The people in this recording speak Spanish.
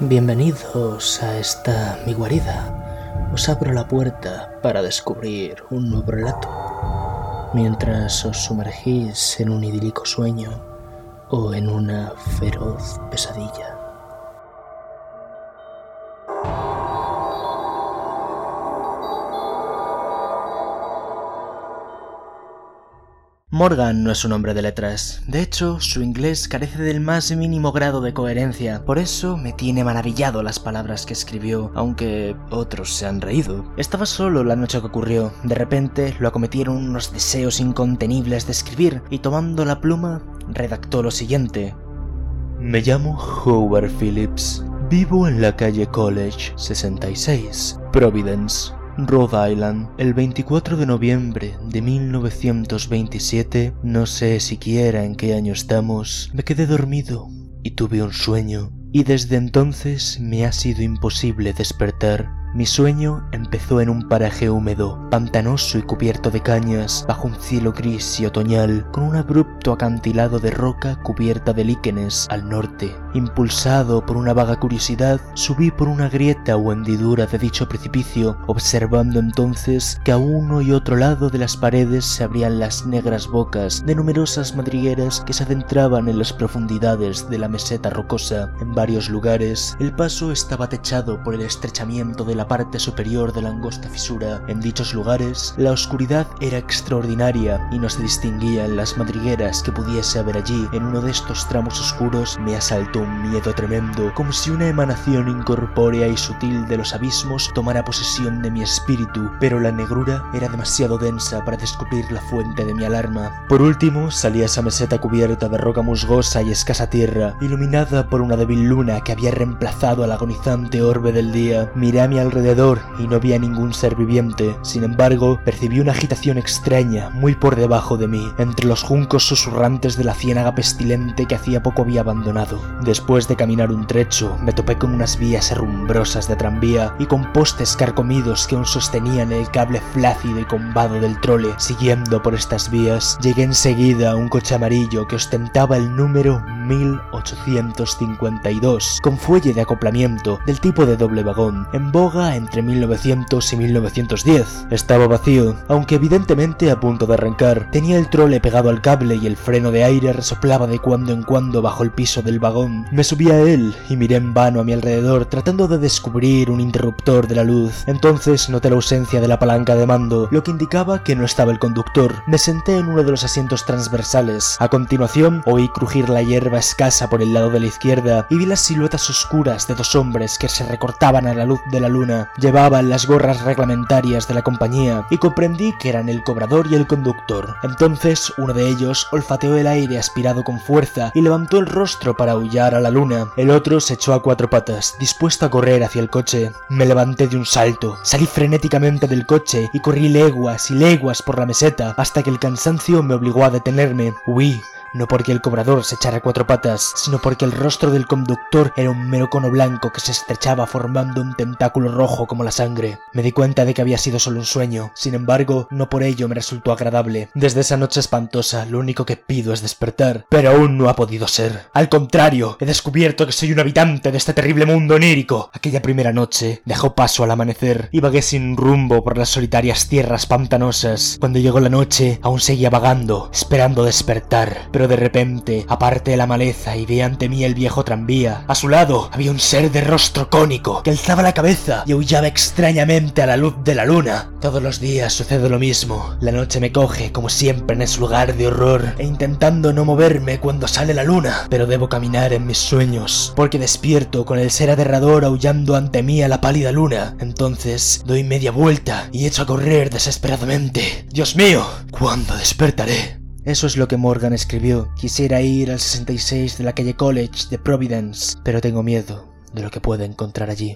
Bienvenidos a esta mi guarida. Os abro la puerta para descubrir un nuevo relato, mientras os sumergís en un idílico sueño o en una feroz pesadilla. Morgan no es un hombre de letras. De hecho, su inglés carece del más mínimo grado de coherencia. Por eso me tiene maravillado las palabras que escribió, aunque otros se han reído. Estaba solo la noche que ocurrió. De repente lo acometieron unos deseos incontenibles de escribir y tomando la pluma redactó lo siguiente. Me llamo Howard Phillips. Vivo en la calle College 66, Providence. Rhode Island, el 24 de noviembre de 1927, no sé siquiera en qué año estamos, me quedé dormido y tuve un sueño, y desde entonces me ha sido imposible despertar. Mi sueño empezó en un paraje húmedo, pantanoso y cubierto de cañas, bajo un cielo gris y otoñal, con un abrupto acantilado de roca cubierta de líquenes al norte. Impulsado por una vaga curiosidad, subí por una grieta o hendidura de dicho precipicio, observando entonces que a uno y otro lado de las paredes se abrían las negras bocas de numerosas madrigueras que se adentraban en las profundidades de la meseta rocosa. En varios lugares, el paso estaba techado por el estrechamiento de la parte superior de la angosta fisura. En dichos lugares, la oscuridad era extraordinaria y no se distinguía en las madrigueras que pudiese haber allí. En uno de estos tramos oscuros me asaltó un miedo tremendo, como si una emanación incorpórea y sutil de los abismos tomara posesión de mi espíritu, pero la negrura era demasiado densa para descubrir la fuente de mi alarma. Por último, salí a esa meseta cubierta de roca musgosa y escasa tierra, iluminada por una débil luna que había reemplazado al agonizante orbe del día. Miré a mi alrededor y no vi a ningún ser viviente. Sin embargo, percibí una agitación extraña muy por debajo de mí, entre los juncos susurrantes de la ciénaga pestilente que hacía poco había abandonado. Después de caminar un trecho, me topé con unas vías herrumbrosas de tranvía y con postes carcomidos que aún sostenían el cable flácido y combado del trole. Siguiendo por estas vías, llegué enseguida a un coche amarillo que ostentaba el número 1852, con fuelle de acoplamiento del tipo de doble vagón, en boga entre 1900 y 1910. Estaba vacío, aunque evidentemente a punto de arrancar. Tenía el trole pegado al cable y el freno de aire resoplaba de cuando en cuando bajo el piso del vagón. Me subí a él y miré en vano a mi alrededor tratando de descubrir un interruptor de la luz. Entonces noté la ausencia de la palanca de mando, lo que indicaba que no estaba el conductor. Me senté en uno de los asientos transversales. A continuación oí crujir la hierba escasa por el lado de la izquierda y vi las siluetas oscuras de dos hombres que se recortaban a la luz de la luna. Llevaban las gorras reglamentarias de la compañía y comprendí que eran el cobrador y el conductor. Entonces uno de ellos olfateó el aire aspirado con fuerza y levantó el rostro para aullar a la luna. El otro se echó a cuatro patas, dispuesto a correr hacia el coche. Me levanté de un salto, salí frenéticamente del coche y corrí leguas y leguas por la meseta hasta que el cansancio me obligó a detenerme. Huí, no porque el cobrador se echara cuatro patas, sino porque el rostro del conductor era un mero cono blanco que se estrechaba formando un tentáculo rojo como la sangre. Me di cuenta de que había sido solo un sueño, sin embargo, no por ello me resultó agradable. Desde esa noche espantosa, lo único que pido es despertar, pero aún no ha podido ser. Al contrario, he descubierto que soy un habitante de este terrible mundo onírico. Aquella primera noche dejó paso al amanecer y vagué sin rumbo por las solitarias tierras pantanosas. Cuando llegó la noche, aún seguía vagando, esperando despertar, pero de repente aparte la maleza y vi ante mí el viejo tranvía. A su lado había un ser de rostro cónico que alzaba la cabeza y aullaba extrañamente a la luz de la luna. Todos los días sucede lo mismo. La noche me coge, como siempre, en ese lugar de horror e intentando no moverme cuando sale la luna. Pero debo caminar en mis sueños, porque despierto con el ser aterrador aullando ante mí a la pálida luna. Entonces doy media vuelta y echo a correr desesperadamente. Dios mío, ¿cuándo despertaré? Eso es lo que Morgan escribió. Quisiera ir al 66 de la calle College de Providence, pero tengo miedo de lo que pueda encontrar allí.